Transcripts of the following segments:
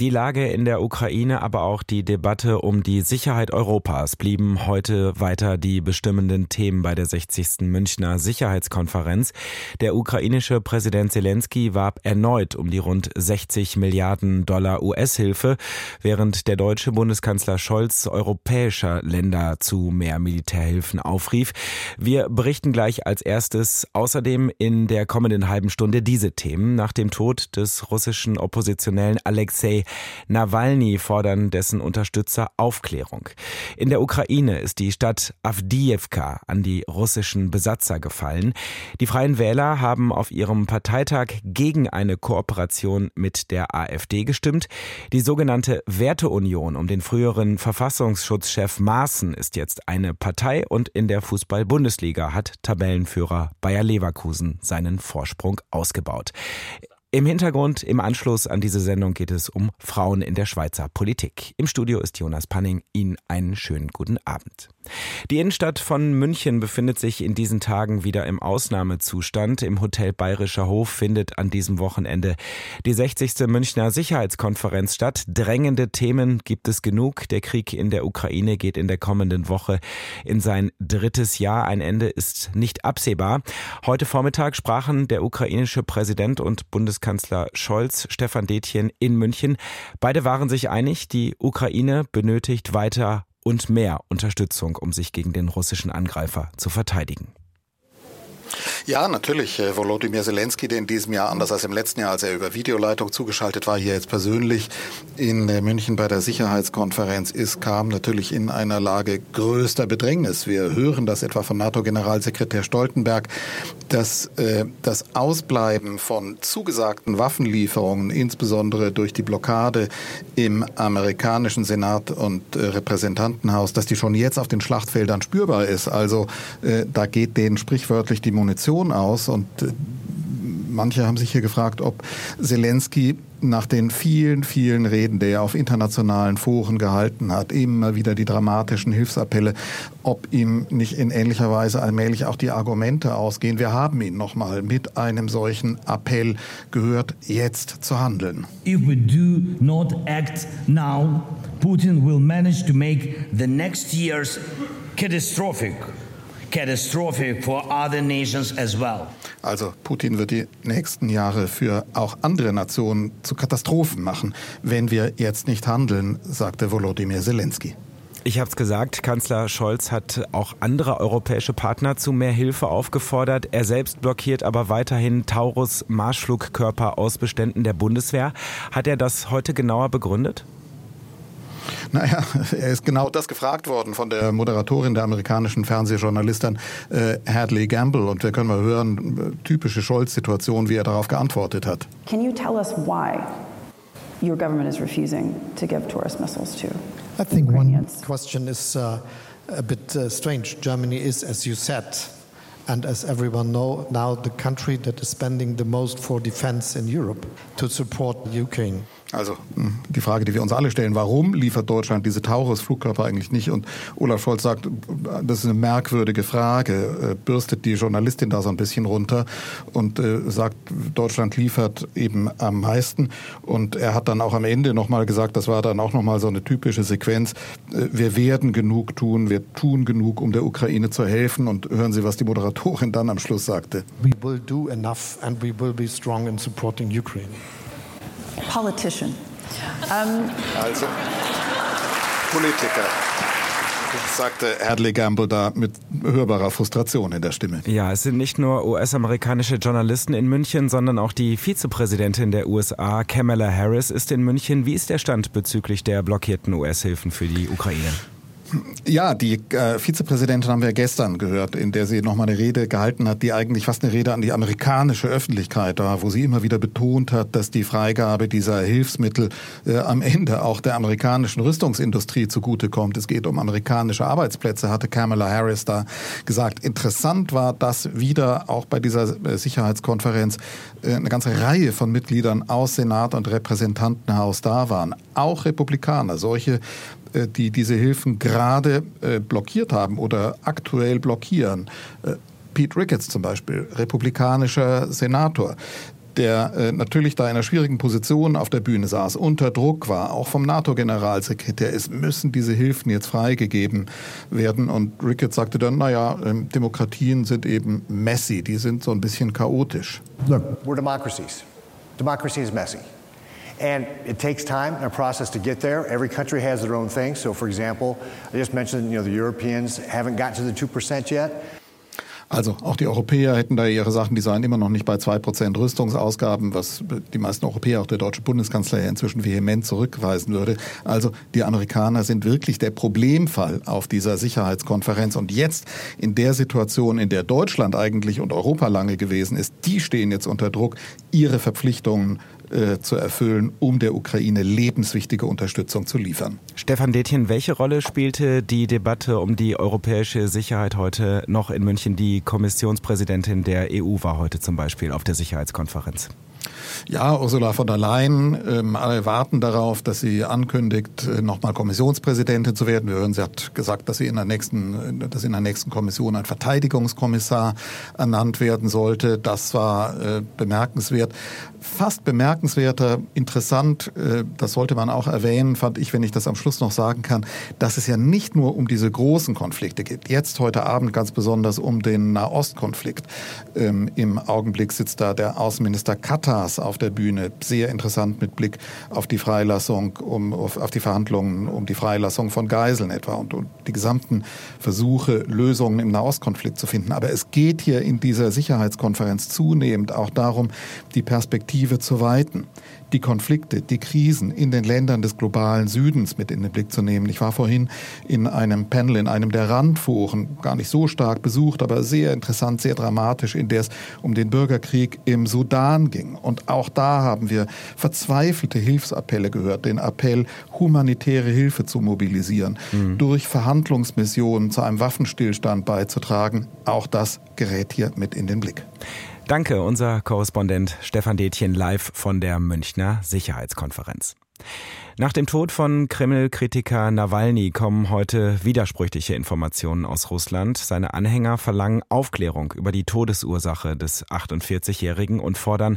Die Lage in der Ukraine, aber auch die Debatte um die Sicherheit Europas blieben heute weiter die bestimmenden Themen bei der 60. Münchner Sicherheitskonferenz. Der ukrainische Präsident Zelensky warb erneut um die rund 60 Milliarden Dollar US-Hilfe, während der deutsche Bundeskanzler Scholz europäischer Länder zu mehr Militärhilfen aufrief. Wir berichten gleich als erstes außerdem in der kommenden halben Stunde diese Themen nach dem Tod des russischen Oppositionellen Alexei Nawalny fordern dessen Unterstützer Aufklärung. In der Ukraine ist die Stadt Avdiivka an die russischen Besatzer gefallen. Die Freien Wähler haben auf ihrem Parteitag gegen eine Kooperation mit der AfD gestimmt. Die sogenannte Werteunion um den früheren Verfassungsschutzchef Maaßen ist jetzt eine Partei und in der Fußball-Bundesliga hat Tabellenführer Bayer Leverkusen seinen Vorsprung ausgebaut. Im Hintergrund, im Anschluss an diese Sendung geht es um Frauen in der Schweizer Politik. Im Studio ist Jonas Panning. Ihnen einen schönen guten Abend. Die Innenstadt von München befindet sich in diesen Tagen wieder im Ausnahmezustand. Im Hotel Bayerischer Hof findet an diesem Wochenende die 60. Münchner Sicherheitskonferenz statt. Drängende Themen gibt es genug. Der Krieg in der Ukraine geht in der kommenden Woche in sein drittes Jahr. Ein Ende ist nicht absehbar. Heute Vormittag sprachen der ukrainische Präsident und Bundes Bundeskanzler Scholz, Stefan Detjen in München. Beide waren sich einig, die Ukraine benötigt weiter und mehr Unterstützung, um sich gegen den russischen Angreifer zu verteidigen. Ja, natürlich. Äh, Volodymyr Zelensky, der in diesem Jahr, anders als im letzten Jahr, als er über Videoleitung zugeschaltet war, hier jetzt persönlich in äh, München bei der Sicherheitskonferenz ist, kam natürlich in einer Lage größter Bedrängnis. Wir hören das etwa von NATO-Generalsekretär Stoltenberg, dass äh, das Ausbleiben von zugesagten Waffenlieferungen, insbesondere durch die Blockade im amerikanischen Senat und äh, Repräsentantenhaus, dass die schon jetzt auf den Schlachtfeldern spürbar ist. Also äh, da geht denen sprichwörtlich die Munition aus und äh, manche haben sich hier gefragt, ob Zelensky nach den vielen, vielen Reden, die er auf internationalen Foren gehalten hat, immer wieder die dramatischen Hilfsappelle, ob ihm nicht in ähnlicher Weise allmählich auch die Argumente ausgehen. Wir haben ihn nochmal mit einem solchen Appell gehört, jetzt zu handeln. If we do not act now, Putin will manage to make the next years catastrophic catastrophic for other nations as well. Also Putin wird die nächsten Jahre für auch andere Nationen zu Katastrophen machen, wenn wir jetzt nicht handeln, sagte Volodymyr Zelensky. Ich habe es gesagt, Kanzler Scholz hat auch andere europäische Partner zu mehr Hilfe aufgefordert. Er selbst blockiert aber weiterhin Taurus Marschflugkörper aus Beständen der Bundeswehr. Hat er das heute genauer begründet? Naja, er ist genau das gefragt worden von der Moderatorin der amerikanischen Fernsehjournalistin äh, Hadley Gamble. Und wir können mal hören, äh, typische Scholz-Situation, wie er darauf geantwortet hat. Can you tell us why your government is refusing to give Taurus missiles to I think one question is uh, a bit uh, strange. Germany is, as you said, and as everyone know, now the country that is spending the most for defense in Europe to support Ukraine. Also hm, die Frage, die wir uns alle stellen, warum liefert Deutschland diese Taurus-Flugkörper eigentlich nicht? Und Olaf Scholz sagt, das ist eine merkwürdige Frage, äh, bürstet die Journalistin da so ein bisschen runter und äh, sagt, Deutschland liefert eben am meisten. Und er hat dann auch am Ende nochmal gesagt, das war dann auch nochmal so eine typische Sequenz, äh, wir werden genug tun, wir tun genug, um der Ukraine zu helfen. Und hören Sie, was die Moderatorin dann am Schluss sagte. We will do enough and we will be strong in supporting Ukraine politician. Um, also, Politiker sagte Hadley Gamble da mit hörbarer Frustration in der Stimme. Ja, es sind nicht nur US-amerikanische Journalisten in München, sondern auch die Vizepräsidentin der USA, Kamala Harris, ist in München. Wie ist der Stand bezüglich der blockierten US-Hilfen für die Ukraine? Ja, die äh, Vizepräsidentin haben wir gestern gehört, in der sie nochmal eine Rede gehalten hat, die eigentlich fast eine Rede an die amerikanische Öffentlichkeit war, wo sie immer wieder betont hat, dass die Freigabe dieser Hilfsmittel äh, am Ende auch der amerikanischen Rüstungsindustrie zugutekommt. Es geht um amerikanische Arbeitsplätze, hatte Kamala Harris da gesagt. Interessant war, dass wieder auch bei dieser äh, Sicherheitskonferenz äh, eine ganze Reihe von Mitgliedern aus Senat und Repräsentantenhaus da waren. Auch Republikaner, solche die diese Hilfen gerade äh, blockiert haben oder aktuell blockieren. Äh, Pete Ricketts zum Beispiel, republikanischer Senator, der äh, natürlich da in einer schwierigen Position auf der Bühne saß, unter Druck war, auch vom NATO-Generalsekretär, es müssen diese Hilfen jetzt freigegeben werden. Und Ricketts sagte dann, naja, ähm, Demokratien sind eben messy, die sind so ein bisschen chaotisch. Look, we're democracies. Democracy is messy. And it takes time and a process to get there. Every country has their own thing. So, for example, I just mentioned, you know, the Europeans haven't gotten to the 2% yet. Also auch die Europäer hätten da ihre Sachen, die seien immer noch nicht bei zwei Prozent Rüstungsausgaben, was die meisten Europäer, auch der deutsche Bundeskanzler ja inzwischen vehement zurückweisen würde. Also die Amerikaner sind wirklich der Problemfall auf dieser Sicherheitskonferenz. Und jetzt in der Situation, in der Deutschland eigentlich und Europa lange gewesen ist, die stehen jetzt unter Druck, ihre Verpflichtungen äh, zu erfüllen, um der Ukraine lebenswichtige Unterstützung zu liefern. Stefan Detjen, welche Rolle spielte die Debatte um die europäische Sicherheit heute noch in München? Die Kommissionspräsidentin der EU war heute zum Beispiel auf der Sicherheitskonferenz. Ja, Ursula von der Leyen, ähm, alle warten darauf, dass sie ankündigt, äh, nochmal Kommissionspräsidentin zu werden. Wir hören, sie hat gesagt, dass sie in der nächsten, dass in der nächsten Kommission ein Verteidigungskommissar ernannt werden sollte. Das war äh, bemerkenswert. Fast bemerkenswerter, interessant, äh, das sollte man auch erwähnen, fand ich, wenn ich das am Schluss noch sagen kann, dass es ja nicht nur um diese großen Konflikte geht. Jetzt heute Abend ganz besonders um den Nahostkonflikt. Ähm, Im Augenblick sitzt da der Außenminister Katars auf der Bühne. Sehr interessant mit Blick auf die Freilassung, um, auf, auf die Verhandlungen um die Freilassung von Geiseln etwa und, und die gesamten Versuche, Lösungen im Nahostkonflikt zu finden. Aber es geht hier in dieser Sicherheitskonferenz zunehmend auch darum, die Perspektive zu weiten die Konflikte, die Krisen in den Ländern des globalen Südens mit in den Blick zu nehmen. Ich war vorhin in einem Panel in einem der Randforen, gar nicht so stark besucht, aber sehr interessant, sehr dramatisch, in der es um den Bürgerkrieg im Sudan ging. Und auch da haben wir verzweifelte Hilfsappelle gehört, den Appell, humanitäre Hilfe zu mobilisieren, mhm. durch Verhandlungsmissionen zu einem Waffenstillstand beizutragen. Auch das gerät hier mit in den Blick. Danke, unser Korrespondent Stefan Detjen live von der Münchner Sicherheitskonferenz. Nach dem Tod von Kreml-Kritiker Nawalny kommen heute widersprüchliche Informationen aus Russland. Seine Anhänger verlangen Aufklärung über die Todesursache des 48-Jährigen und fordern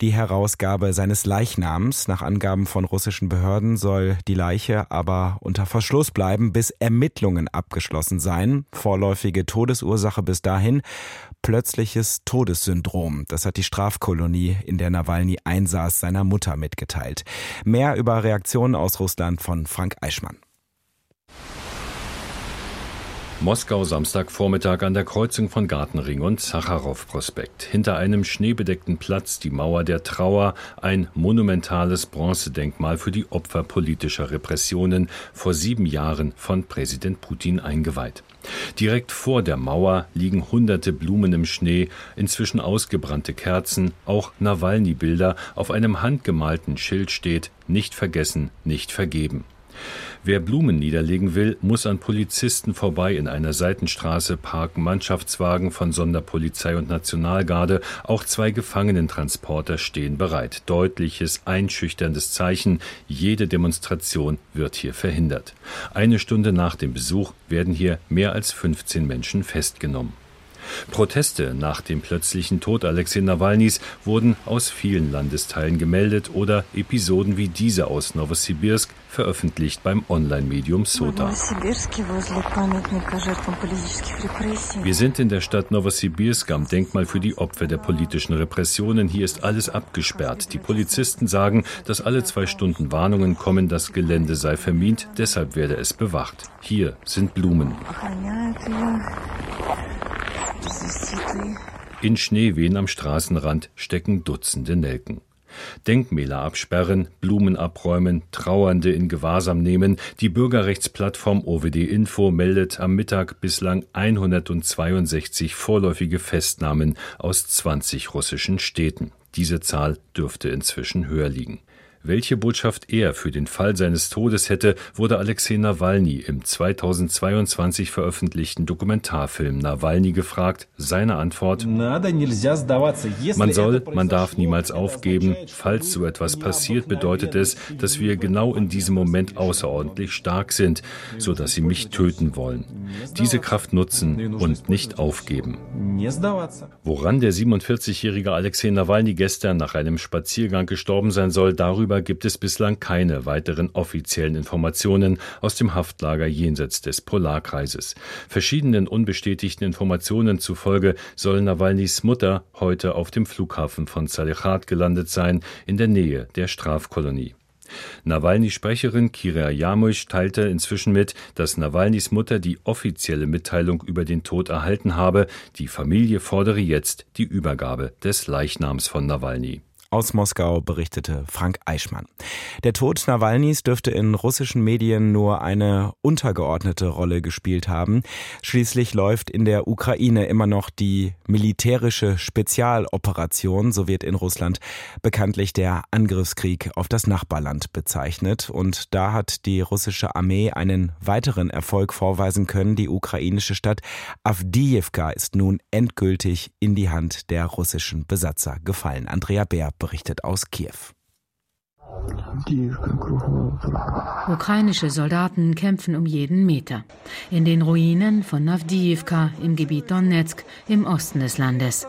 die Herausgabe seines Leichnams. Nach Angaben von russischen Behörden soll die Leiche aber unter Verschluss bleiben, bis Ermittlungen abgeschlossen seien. Vorläufige Todesursache bis dahin plötzliches Todessyndrom. Das hat die Strafkolonie, in der Nawalny einsaß, seiner Mutter mitgeteilt. Mehr über Reaktionen aus Russland von Frank Eichmann. Moskau Samstagvormittag an der Kreuzung von Gartenring und Sacharow-Prospekt. Hinter einem schneebedeckten Platz die Mauer der Trauer, ein monumentales Bronzedenkmal für die Opfer politischer Repressionen, vor sieben Jahren von Präsident Putin eingeweiht. Direkt vor der Mauer liegen hunderte Blumen im Schnee, inzwischen ausgebrannte Kerzen, auch Nawalny-Bilder. Auf einem handgemalten Schild steht Nicht vergessen, nicht vergeben. Wer Blumen niederlegen will, muss an Polizisten vorbei in einer Seitenstraße parken Mannschaftswagen von Sonderpolizei und Nationalgarde. Auch zwei Gefangenentransporter stehen bereit. Deutliches, einschüchterndes Zeichen. Jede Demonstration wird hier verhindert. Eine Stunde nach dem Besuch werden hier mehr als 15 Menschen festgenommen. Proteste nach dem plötzlichen Tod Alexei Nawalnys wurden aus vielen Landesteilen gemeldet oder Episoden wie diese aus Novosibirsk veröffentlicht beim Online-Medium Sota. Wir sind in der Stadt Novosibirsk am Denkmal für die Opfer der politischen Repressionen. Hier ist alles abgesperrt. Die Polizisten sagen, dass alle zwei Stunden Warnungen kommen, das Gelände sei vermint, deshalb werde es bewacht. Hier sind Blumen. In Schneewehen am Straßenrand stecken Dutzende Nelken. Denkmäler absperren, Blumen abräumen, Trauernde in Gewahrsam nehmen. Die Bürgerrechtsplattform OWD Info meldet am Mittag bislang 162 vorläufige Festnahmen aus 20 russischen Städten. Diese Zahl dürfte inzwischen höher liegen. Welche Botschaft er für den Fall seines Todes hätte, wurde Alexei Nawalny im 2022 veröffentlichten Dokumentarfilm Nawalny gefragt. Seine Antwort: Man soll, man darf niemals aufgeben. Falls so etwas passiert, bedeutet es, dass wir genau in diesem Moment außerordentlich stark sind, so dass sie mich töten wollen. Diese Kraft nutzen und nicht aufgeben. Woran der 47-jährige Alexei Nawalny gestern nach einem Spaziergang gestorben sein soll, darüber gibt es bislang keine weiteren offiziellen Informationen aus dem Haftlager jenseits des Polarkreises. Verschiedenen unbestätigten Informationen zufolge soll Nawalnys Mutter heute auf dem Flughafen von Salechat gelandet sein, in der Nähe der Strafkolonie. Nawalny-Sprecherin Kira Jarmusch teilte inzwischen mit, dass Nawalnys Mutter die offizielle Mitteilung über den Tod erhalten habe. Die Familie fordere jetzt die Übergabe des Leichnams von Nawalny. Aus Moskau berichtete Frank Eichmann. Der Tod Nawalnys dürfte in russischen Medien nur eine untergeordnete Rolle gespielt haben. Schließlich läuft in der Ukraine immer noch die militärische Spezialoperation, so wird in Russland bekanntlich der Angriffskrieg auf das Nachbarland bezeichnet. Und da hat die russische Armee einen weiteren Erfolg vorweisen können. Die ukrainische Stadt Avdiivka ist nun endgültig in die Hand der russischen Besatzer gefallen. Andrea Bär berichtet aus Kiew. Ukrainische Soldaten kämpfen um jeden Meter. In den Ruinen von Avdiivka im Gebiet Donetsk im Osten des Landes.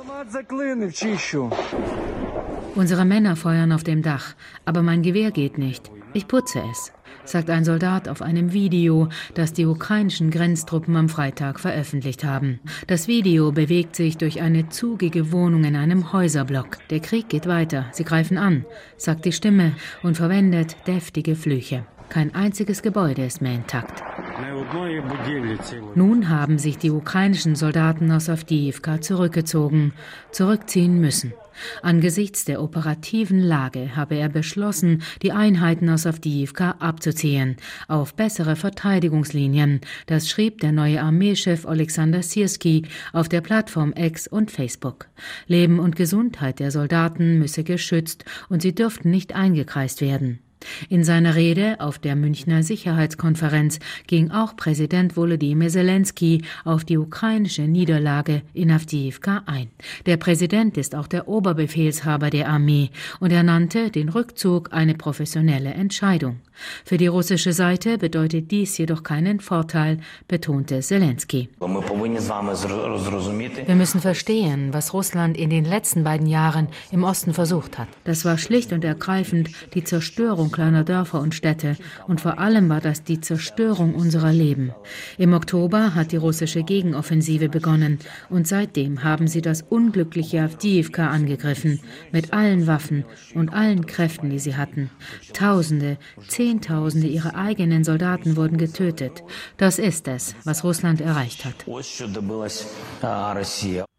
Unsere Männer feuern auf dem Dach, aber mein Gewehr geht nicht. Ich putze es sagt ein Soldat auf einem Video, das die ukrainischen Grenztruppen am Freitag veröffentlicht haben. Das Video bewegt sich durch eine zugige Wohnung in einem Häuserblock. Der Krieg geht weiter, sie greifen an, sagt die Stimme und verwendet deftige Flüche. Kein einziges Gebäude ist mehr intakt. Nun haben sich die ukrainischen Soldaten aus Avdiivka zurückgezogen, zurückziehen müssen. Angesichts der operativen Lage habe er beschlossen, die Einheiten aus Avdiivka abzuziehen, auf bessere Verteidigungslinien. Das schrieb der neue Armeechef Alexander Sirski auf der Plattform X und Facebook. Leben und Gesundheit der Soldaten müsse geschützt und sie dürften nicht eingekreist werden. In seiner Rede auf der Münchner Sicherheitskonferenz ging auch Präsident Volodymyr Zelensky auf die ukrainische Niederlage in Avdiivka ein. Der Präsident ist auch der Oberbefehlshaber der Armee und er nannte den Rückzug eine professionelle Entscheidung. Für die russische Seite bedeutet dies jedoch keinen Vorteil, betonte Zelensky. Wir müssen verstehen, was Russland in den letzten beiden Jahren im Osten versucht hat. Das war schlicht und ergreifend die Zerstörung kleiner Dörfer und Städte und vor allem war das die Zerstörung unserer Leben. Im Oktober hat die russische Gegenoffensive begonnen und seitdem haben sie das unglückliche Avdiivka angegriffen mit allen Waffen und allen Kräften, die sie hatten. Tausende, Zehntausende ihrer eigenen Soldaten wurden getötet. Das ist es, was Russland erreicht hat.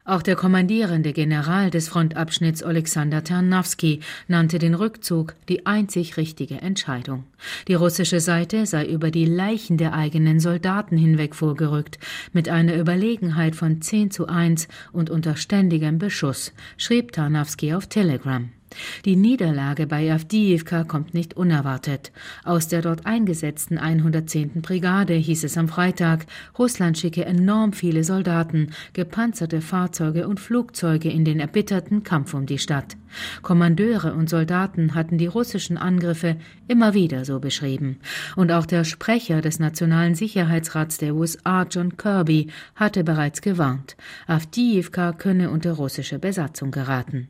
Auch der kommandierende General des Frontabschnitts Alexander Tarnowski nannte den Rückzug die einzig richtige Entscheidung. Die russische Seite sei über die Leichen der eigenen Soldaten hinweg vorgerückt, mit einer Überlegenheit von 10 zu 1 und unter ständigem Beschuss, schrieb Tarnowski auf Telegram. Die Niederlage bei Avdiivka kommt nicht unerwartet. Aus der dort eingesetzten 110. Brigade hieß es am Freitag, Russland schicke enorm viele Soldaten, gepanzerte Fahrzeuge und Flugzeuge in den erbitterten Kampf um die Stadt. Kommandeure und Soldaten hatten die russischen Angriffe immer wieder so beschrieben. Und auch der Sprecher des Nationalen Sicherheitsrats der USA, John Kirby, hatte bereits gewarnt, Avdiivka könne unter russische Besatzung geraten.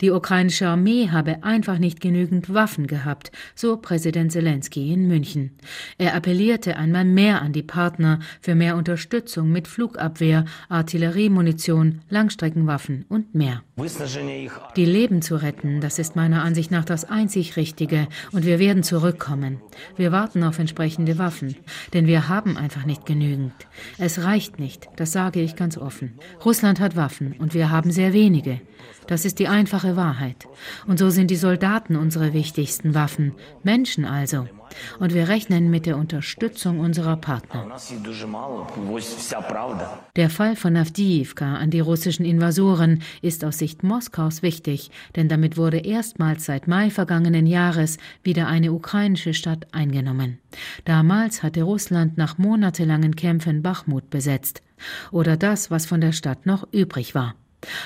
Die ukrainische Armee habe einfach nicht genügend Waffen gehabt, so Präsident Zelensky in München. Er appellierte einmal mehr an die Partner für mehr Unterstützung mit Flugabwehr, Artilleriemunition, Langstreckenwaffen und mehr. Die Leben zu retten, das ist meiner Ansicht nach das einzig Richtige und wir werden zurückkommen. Wir warten auf entsprechende Waffen, denn wir haben einfach nicht genügend. Es reicht nicht, das sage ich ganz offen. Russland hat Waffen und wir haben sehr wenige. Das ist die einfache Wahrheit. Und so sind die Soldaten unsere wichtigsten Waffen. Menschen also. Und wir rechnen mit der Unterstützung unserer Partner. Der Fall von Avdiivka an die russischen Invasoren ist aus Sicht Moskaus wichtig, denn damit wurde erstmals seit Mai vergangenen Jahres wieder eine ukrainische Stadt eingenommen. Damals hatte Russland nach monatelangen Kämpfen Bachmut besetzt. Oder das, was von der Stadt noch übrig war.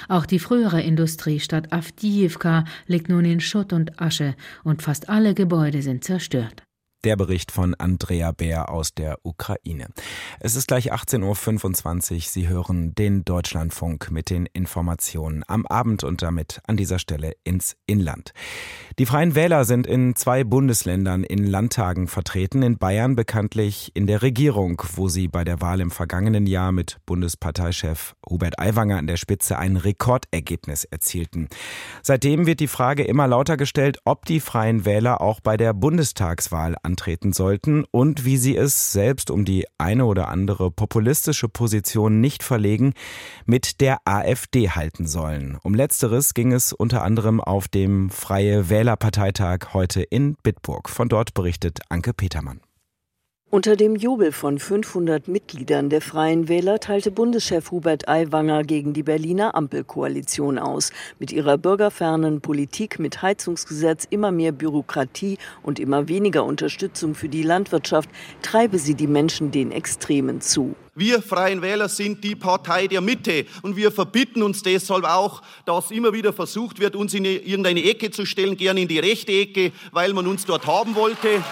Auch die frühere Industriestadt Avdiivka liegt nun in Schutt und Asche und fast alle Gebäude sind zerstört. Der Bericht von Andrea Bär aus der Ukraine. Es ist gleich 18.25 Uhr. Sie hören den Deutschlandfunk mit den Informationen am Abend und damit an dieser Stelle ins Inland. Die Freien Wähler sind in zwei Bundesländern in Landtagen vertreten. In Bayern bekanntlich in der Regierung, wo sie bei der Wahl im vergangenen Jahr mit Bundesparteichef Hubert Aiwanger an der Spitze ein Rekordergebnis erzielten. Seitdem wird die Frage immer lauter gestellt, ob die Freien Wähler auch bei der Bundestagswahl antreten sollten und wie sie es selbst um die eine oder andere populistische Position nicht verlegen, mit der AfD halten sollen. Um letzteres ging es unter anderem auf dem Freie Wählerparteitag heute in Bitburg. Von dort berichtet Anke Petermann. Unter dem Jubel von 500 Mitgliedern der Freien Wähler teilte Bundeschef Hubert Aiwanger gegen die Berliner Ampelkoalition aus. Mit ihrer bürgerfernen Politik mit Heizungsgesetz, immer mehr Bürokratie und immer weniger Unterstützung für die Landwirtschaft treibe sie die Menschen den Extremen zu. Wir Freien Wähler sind die Partei der Mitte und wir verbitten uns deshalb auch, dass immer wieder versucht wird, uns in irgendeine Ecke zu stellen, gerne in die rechte Ecke, weil man uns dort haben wollte.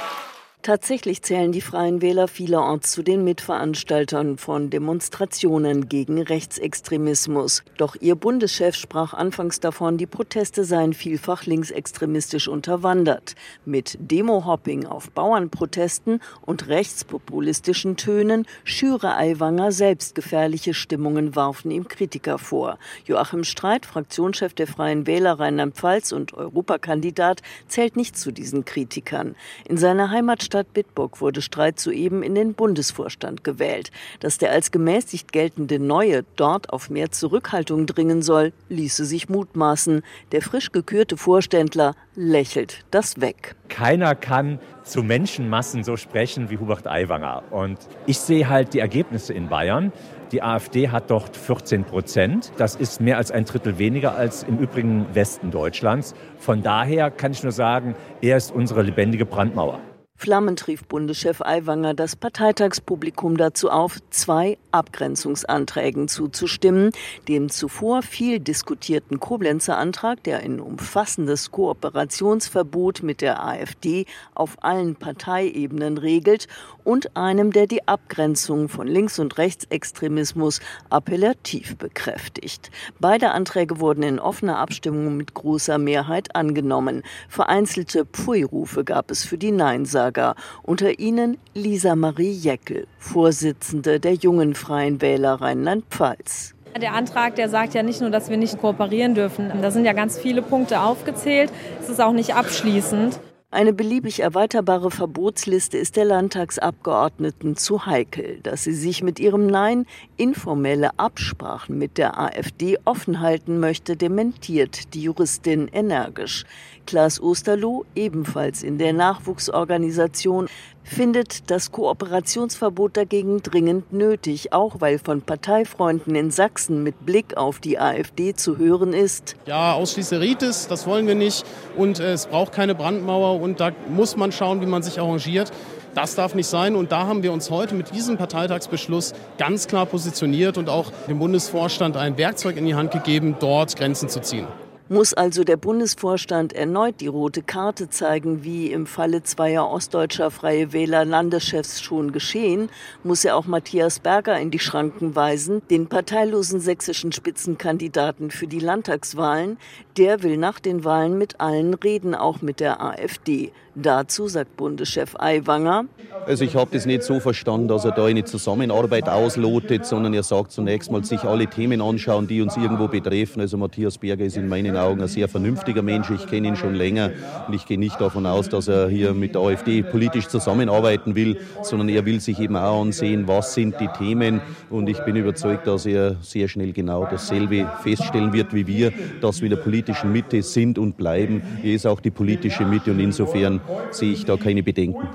Tatsächlich zählen die Freien Wähler vielerorts zu den Mitveranstaltern von Demonstrationen gegen Rechtsextremismus. Doch ihr Bundeschef sprach anfangs davon, die Proteste seien vielfach linksextremistisch unterwandert. Mit Demohopping auf Bauernprotesten und rechtspopulistischen Tönen schüre Aiwanger selbst gefährliche Stimmungen, warfen ihm Kritiker vor. Joachim Streit, Fraktionschef der Freien Wähler Rheinland-Pfalz und Europakandidat, zählt nicht zu diesen Kritikern. In seiner Heimatstadt Stadt Bitburg wurde Streit soeben in den Bundesvorstand gewählt. Dass der als gemäßigt geltende Neue dort auf mehr Zurückhaltung dringen soll, ließe sich mutmaßen. Der frisch gekürte Vorständler lächelt das weg. Keiner kann zu Menschenmassen so sprechen wie Hubert Aiwanger. Und ich sehe halt die Ergebnisse in Bayern. Die AfD hat dort 14 Prozent. Das ist mehr als ein Drittel weniger als im übrigen Westen Deutschlands. Von daher kann ich nur sagen, er ist unsere lebendige Brandmauer. Flammen trief Bundeschef Aiwanger das Parteitagspublikum dazu auf, zwei Abgrenzungsanträgen zuzustimmen. Dem zuvor viel diskutierten Koblenzer Antrag, der ein umfassendes Kooperationsverbot mit der AfD auf allen Parteiebenen regelt, und einem, der die Abgrenzung von Links- und Rechtsextremismus appellativ bekräftigt. Beide Anträge wurden in offener Abstimmung mit großer Mehrheit angenommen. Vereinzelte Pfui-Rufe gab es für die Neinsager. Unter ihnen Lisa Marie Jeckel, Vorsitzende der Jungen Freien Wähler Rheinland-Pfalz. Der Antrag, der sagt ja nicht nur, dass wir nicht kooperieren dürfen. Da sind ja ganz viele Punkte aufgezählt. Es ist auch nicht abschließend. Eine beliebig erweiterbare Verbotsliste ist der Landtagsabgeordneten zu heikel. Dass sie sich mit ihrem Nein informelle Absprachen mit der AfD offen halten möchte, dementiert die Juristin energisch. Klaas Osterloh, ebenfalls in der Nachwuchsorganisation, findet das Kooperationsverbot dagegen dringend nötig, auch weil von Parteifreunden in Sachsen mit Blick auf die AfD zu hören ist. Ja, Ausschließeritis, das wollen wir nicht und äh, es braucht keine Brandmauer und da muss man schauen, wie man sich arrangiert. Das darf nicht sein. Und da haben wir uns heute mit diesem Parteitagsbeschluss ganz klar positioniert und auch dem Bundesvorstand ein Werkzeug in die Hand gegeben, dort Grenzen zu ziehen. Muss also der Bundesvorstand erneut die rote Karte zeigen, wie im Falle zweier ostdeutscher Freie Wähler Landeschefs schon geschehen, muss er auch Matthias Berger in die Schranken weisen, den parteilosen sächsischen Spitzenkandidaten für die Landtagswahlen. Der will nach den Wahlen mit allen reden, auch mit der AfD. Dazu sagt Bundeschef Aiwanger. Also ich habe das nicht so verstanden, dass er da eine Zusammenarbeit auslotet, sondern er sagt zunächst mal, sich alle Themen anschauen, die uns irgendwo betreffen. Also Matthias Berger ist in meinen Augen ein sehr vernünftiger Mensch. Ich kenne ihn schon länger und ich gehe nicht davon aus, dass er hier mit der AfD politisch zusammenarbeiten will, sondern er will sich eben auch ansehen, was sind die Themen. Und ich bin überzeugt, dass er sehr schnell genau dasselbe feststellen wird wie wir, dass wir in der politischen Mitte sind und bleiben. Er ist auch die politische Mitte und insofern sehe ich da keine Bedenken.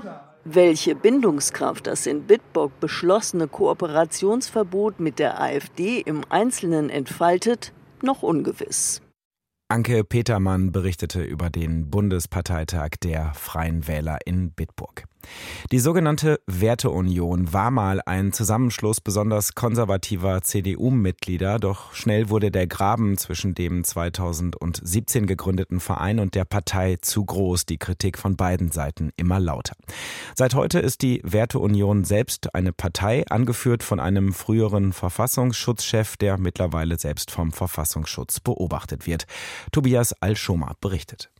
Welche Bindungskraft das in Bitburg beschlossene Kooperationsverbot mit der AfD im Einzelnen entfaltet, noch ungewiss. Anke Petermann berichtete über den Bundesparteitag der Freien Wähler in Bitburg. Die sogenannte Werteunion war mal ein Zusammenschluss besonders konservativer CDU-Mitglieder, doch schnell wurde der Graben zwischen dem 2017 gegründeten Verein und der Partei zu groß, die Kritik von beiden Seiten immer lauter. Seit heute ist die Werteunion selbst eine Partei, angeführt von einem früheren Verfassungsschutzchef, der mittlerweile selbst vom Verfassungsschutz beobachtet wird. Tobias Alschoma berichtet.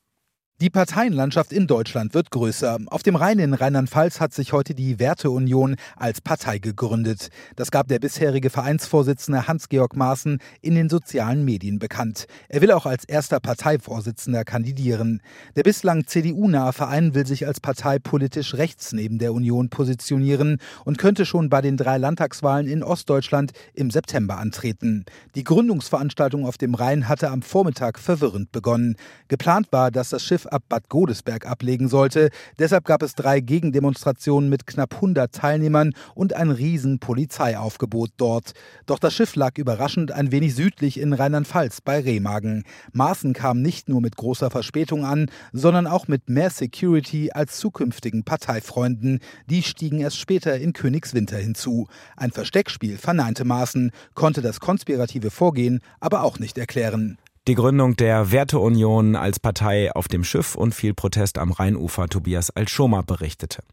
Die Parteienlandschaft in Deutschland wird größer. Auf dem Rhein in Rheinland-Pfalz hat sich heute die Werteunion als Partei gegründet. Das gab der bisherige Vereinsvorsitzende Hans-Georg Maaßen in den sozialen Medien bekannt. Er will auch als erster Parteivorsitzender kandidieren. Der bislang CDU-nahe Verein will sich als Partei politisch rechts neben der Union positionieren und könnte schon bei den drei Landtagswahlen in Ostdeutschland im September antreten. Die Gründungsveranstaltung auf dem Rhein hatte am Vormittag verwirrend begonnen. Geplant war, dass das Schiff ab Bad Godesberg ablegen sollte. Deshalb gab es drei Gegendemonstrationen mit knapp 100 Teilnehmern und ein riesen Polizeiaufgebot dort. Doch das Schiff lag überraschend ein wenig südlich in Rheinland-Pfalz bei Remagen. Maaßen kam nicht nur mit großer Verspätung an, sondern auch mit mehr Security als zukünftigen Parteifreunden. Die stiegen erst später in Königswinter hinzu. Ein Versteckspiel verneinte Maaßen, konnte das konspirative Vorgehen aber auch nicht erklären. Die Gründung der Werteunion als Partei auf dem Schiff und viel Protest am Rheinufer Tobias Alschoma berichtete.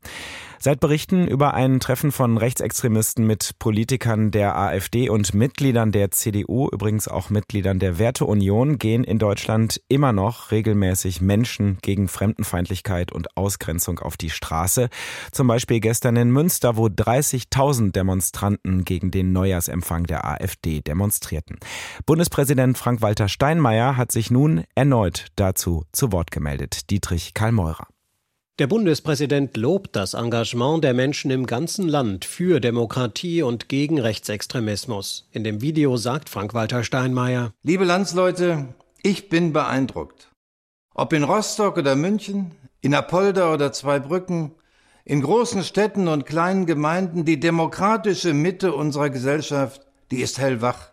Seit Berichten über ein Treffen von Rechtsextremisten mit Politikern der AfD und Mitgliedern der CDU, übrigens auch Mitgliedern der Werteunion, gehen in Deutschland immer noch regelmäßig Menschen gegen Fremdenfeindlichkeit und Ausgrenzung auf die Straße. Zum Beispiel gestern in Münster, wo 30.000 Demonstranten gegen den Neujahrsempfang der AfD demonstrierten. Bundespräsident Frank-Walter Steinmeier hat sich nun erneut dazu zu Wort gemeldet. Dietrich Karl Meurer. Der Bundespräsident lobt das Engagement der Menschen im ganzen Land für Demokratie und gegen Rechtsextremismus. In dem Video sagt Frank-Walter Steinmeier: Liebe Landsleute, ich bin beeindruckt. Ob in Rostock oder München, in Apolda oder Zweibrücken, in großen Städten und kleinen Gemeinden, die demokratische Mitte unserer Gesellschaft, die ist hellwach.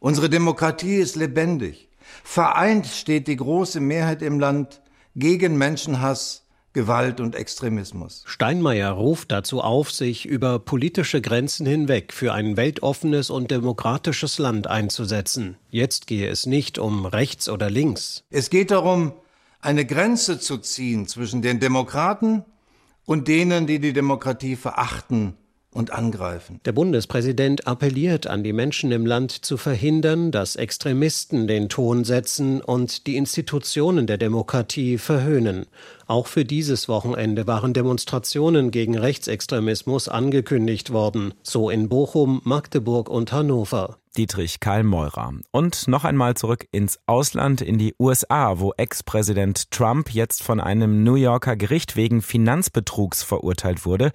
Unsere Demokratie ist lebendig. Vereint steht die große Mehrheit im Land gegen Menschenhass, Gewalt und Extremismus. Steinmeier ruft dazu auf, sich über politische Grenzen hinweg für ein weltoffenes und demokratisches Land einzusetzen. Jetzt gehe es nicht um rechts oder links. Es geht darum, eine Grenze zu ziehen zwischen den Demokraten und denen, die die Demokratie verachten und angreifen. Der Bundespräsident appelliert an die Menschen im Land zu verhindern, dass Extremisten den Ton setzen und die Institutionen der Demokratie verhöhnen. Auch für dieses Wochenende waren Demonstrationen gegen Rechtsextremismus angekündigt worden, so in Bochum, Magdeburg und Hannover. Dietrich Karl Meurer. Und noch einmal zurück ins Ausland, in die USA, wo Ex-Präsident Trump jetzt von einem New Yorker Gericht wegen Finanzbetrugs verurteilt wurde.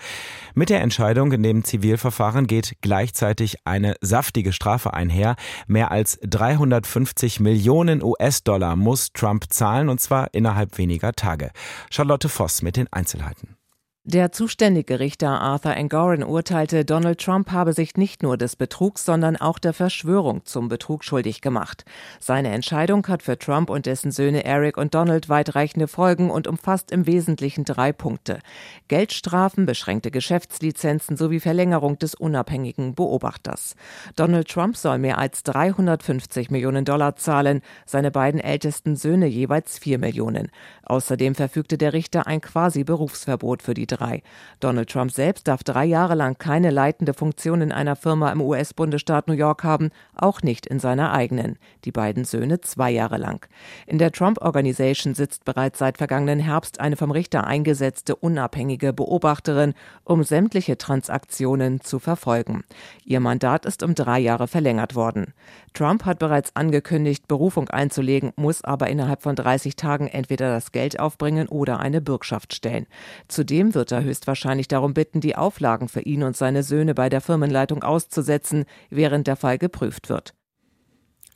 Mit der Entscheidung in dem Zivilverfahren geht gleichzeitig eine saftige Strafe einher. Mehr als 350 Millionen US-Dollar muss Trump zahlen, und zwar innerhalb weniger Tage. Charlotte Voss mit den Einzelheiten. Der zuständige Richter Arthur Engoron urteilte, Donald Trump habe sich nicht nur des Betrugs, sondern auch der Verschwörung zum Betrug schuldig gemacht. Seine Entscheidung hat für Trump und dessen Söhne Eric und Donald weitreichende Folgen und umfasst im Wesentlichen drei Punkte. Geldstrafen, beschränkte Geschäftslizenzen sowie Verlängerung des unabhängigen Beobachters. Donald Trump soll mehr als 350 Millionen Dollar zahlen, seine beiden ältesten Söhne jeweils vier Millionen. Außerdem verfügte der Richter ein quasi Berufsverbot für die drei. Donald Trump selbst darf drei Jahre lang keine leitende Funktion in einer Firma im US-Bundesstaat New York haben, auch nicht in seiner eigenen. Die beiden Söhne zwei Jahre lang. In der Trump Organization sitzt bereits seit vergangenen Herbst eine vom Richter eingesetzte unabhängige Beobachterin, um sämtliche Transaktionen zu verfolgen. Ihr Mandat ist um drei Jahre verlängert worden. Trump hat bereits angekündigt, Berufung einzulegen, muss aber innerhalb von 30 Tagen entweder das Geld aufbringen oder eine Bürgschaft stellen. Zudem wird er höchstwahrscheinlich darum bitten, die Auflagen für ihn und seine Söhne bei der Firmenleitung auszusetzen, während der Fall geprüft wird.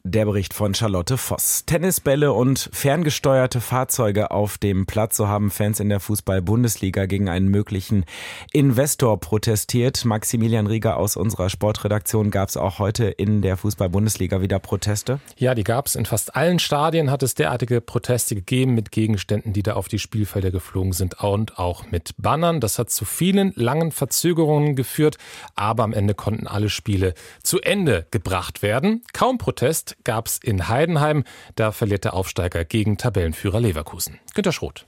Der Bericht von Charlotte Voss. Tennisbälle und ferngesteuerte Fahrzeuge auf dem Platz. So haben Fans in der Fußball-Bundesliga gegen einen möglichen Investor protestiert. Maximilian Rieger aus unserer Sportredaktion gab es auch heute in der Fußball-Bundesliga wieder Proteste? Ja, die gab es. In fast allen Stadien hat es derartige Proteste gegeben mit Gegenständen, die da auf die Spielfelder geflogen sind und auch mit Bannern. Das hat zu vielen langen Verzögerungen geführt, aber am Ende konnten alle Spiele zu Ende gebracht werden. Kaum Protest gab es in Heidenheim. Da verliert der Aufsteiger gegen Tabellenführer Leverkusen. Günter Schroth.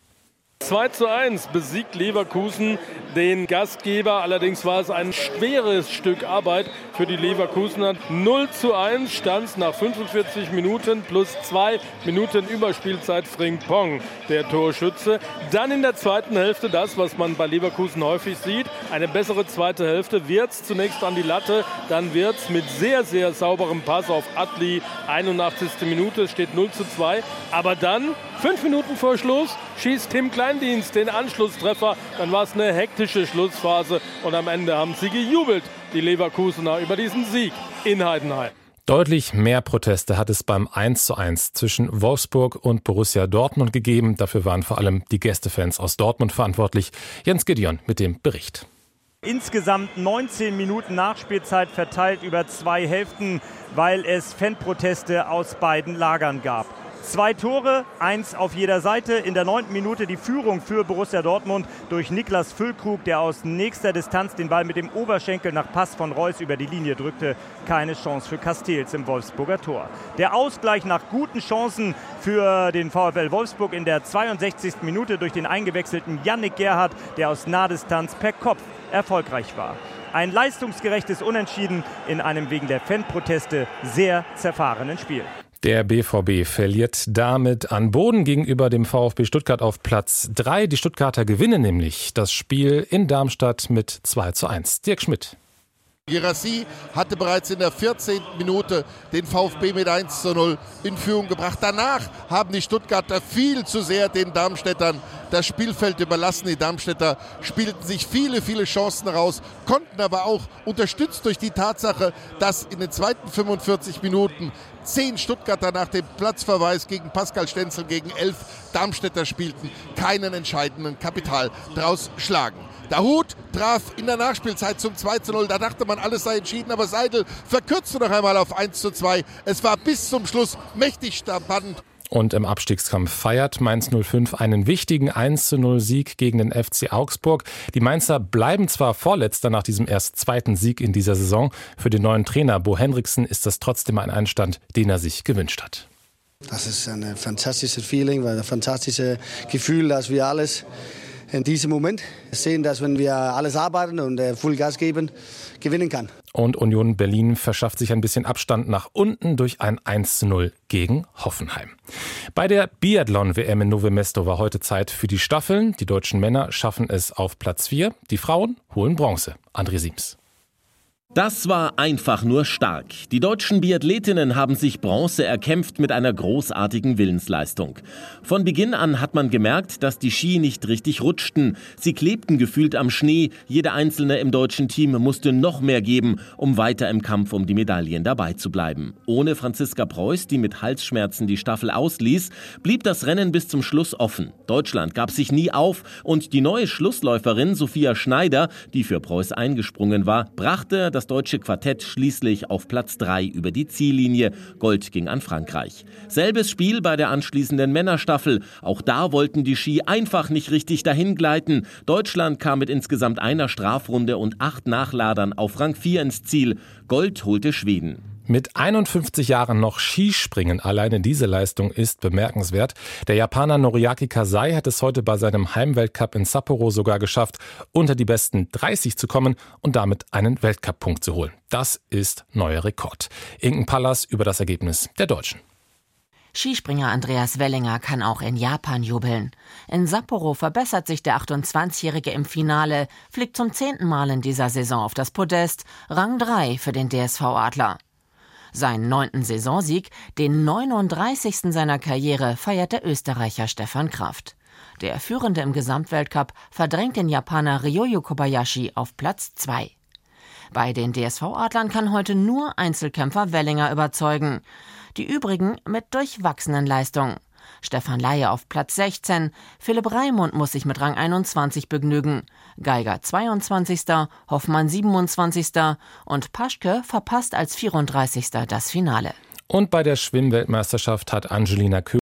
2 zu 1 besiegt Leverkusen den Gastgeber. Allerdings war es ein schweres Stück Arbeit für die Leverkusener. 0 zu 1 stand nach 45 Minuten plus 2 Minuten Überspielzeit Frimpong, der Torschütze. Dann in der zweiten Hälfte das, was man bei Leverkusen häufig sieht. Eine bessere zweite Hälfte. Wirtz zunächst an die Latte, dann Wirtz mit sehr, sehr sauberem Pass auf Atli. 81. Minute steht 0 zu 2. Aber dann, fünf Minuten vor Schluss, schießt Tim Kleindienst den Anschlusstreffer. Dann war es eine hektische Schlussphase und am Ende haben sie gejubelt, die Leverkusener, über diesen Sieg in Heidenheim. Deutlich mehr Proteste hat es beim 1:1 zwischen Wolfsburg und Borussia Dortmund gegeben. Dafür waren vor allem die Gästefans aus Dortmund verantwortlich. Jens Gideon mit dem Bericht. Insgesamt 19 Minuten Nachspielzeit verteilt über zwei Hälften, weil es Fanproteste aus beiden Lagern gab. Zwei Tore, eins auf jeder Seite. In der neunten Minute die Führung für Borussia Dortmund durch Niklas Füllkrug, der aus nächster Distanz den Ball mit dem Oberschenkel nach Pass von Reus über die Linie drückte. Keine Chance für Castells im Wolfsburger Tor. Der Ausgleich nach guten Chancen für den VfL Wolfsburg in der 62. Minute durch den eingewechselten Yannick Gerhardt, der aus Nahdistanz per Kopf erfolgreich war. Ein leistungsgerechtes Unentschieden in einem wegen der Fanproteste sehr zerfahrenen Spiel. Der BVB verliert damit an Boden gegenüber dem VfB Stuttgart auf Platz 3. Die Stuttgarter gewinnen nämlich das Spiel in Darmstadt mit 2 zu 1. Dirk Schmidt. Girassi hatte bereits in der 14. Minute den VfB mit 1 zu 0 in Führung gebracht. Danach haben die Stuttgarter viel zu sehr den Darmstädtern das Spielfeld überlassen. Die Darmstädter spielten sich viele, viele Chancen raus, konnten aber auch unterstützt durch die Tatsache, dass in den zweiten 45 Minuten zehn Stuttgarter nach dem Platzverweis gegen Pascal Stenzel gegen elf Darmstädter spielten, keinen entscheidenden Kapital draus schlagen. Der Hut traf in der Nachspielzeit zum 2 zu 0. Da dachte man, alles sei entschieden, aber Seidel verkürzte noch einmal auf 1 zu 2. Es war bis zum Schluss mächtig spannend. Und im Abstiegskampf feiert Mainz 05 einen wichtigen 1 zu 0 Sieg gegen den FC Augsburg. Die Mainzer bleiben zwar Vorletzter nach diesem erst zweiten Sieg in dieser Saison. Für den neuen Trainer Bo Henriksen ist das trotzdem ein Einstand, den er sich gewünscht hat. Das ist ein fantastisches Feeling, ein fantastisches Gefühl, dass wir alles in diesem Moment sehen, dass wenn wir alles arbeiten und äh, Vollgas geben, gewinnen kann. Und Union Berlin verschafft sich ein bisschen Abstand nach unten durch ein 1 0 gegen Hoffenheim. Bei der Biathlon-WM in Nove Mesto war heute Zeit für die Staffeln. Die deutschen Männer schaffen es auf Platz 4. Die Frauen holen Bronze. André Siems. Das war einfach nur stark. Die deutschen Biathletinnen haben sich Bronze erkämpft mit einer großartigen Willensleistung. Von Beginn an hat man gemerkt, dass die Ski nicht richtig rutschten. Sie klebten gefühlt am Schnee. Jede einzelne im deutschen Team musste noch mehr geben, um weiter im Kampf um die Medaillen dabei zu bleiben. Ohne Franziska Preuß, die mit Halsschmerzen die Staffel ausließ, blieb das Rennen bis zum Schluss offen. Deutschland gab sich nie auf und die neue Schlussläuferin Sophia Schneider, die für Preuß eingesprungen war, brachte das deutsche Quartett schließlich auf Platz 3 über die Ziellinie. Gold ging an Frankreich. Selbes Spiel bei der anschließenden Männerstaffel. Auch da wollten die Ski einfach nicht richtig dahin gleiten. Deutschland kam mit insgesamt einer Strafrunde und acht Nachladern auf Rang 4 ins Ziel. Gold holte Schweden. Mit 51 Jahren noch Skispringen, alleine diese Leistung ist bemerkenswert. Der Japaner Noriaki Kasai hat es heute bei seinem Heimweltcup in Sapporo sogar geschafft, unter die besten 30 zu kommen und damit einen Weltcup-Punkt zu holen. Das ist neuer Rekord. Inken Pallas über das Ergebnis der Deutschen. Skispringer Andreas Wellinger kann auch in Japan jubeln. In Sapporo verbessert sich der 28-Jährige im Finale, fliegt zum zehnten Mal in dieser Saison auf das Podest, Rang 3 für den DSV Adler. Seinen neunten Saisonsieg, den 39. seiner Karriere, feiert der Österreicher Stefan Kraft. Der Führende im Gesamtweltcup verdrängt den Japaner Ryoyo Kobayashi auf Platz 2. Bei den DSV-Adlern kann heute nur Einzelkämpfer Wellinger überzeugen. Die übrigen mit durchwachsenen Leistungen. Stefan Laie auf Platz 16, Philipp Raimund muss sich mit Rang 21 begnügen, Geiger 22., Hoffmann 27. und Paschke verpasst als 34. das Finale. Und bei der Schwimmweltmeisterschaft hat Angelina Köhler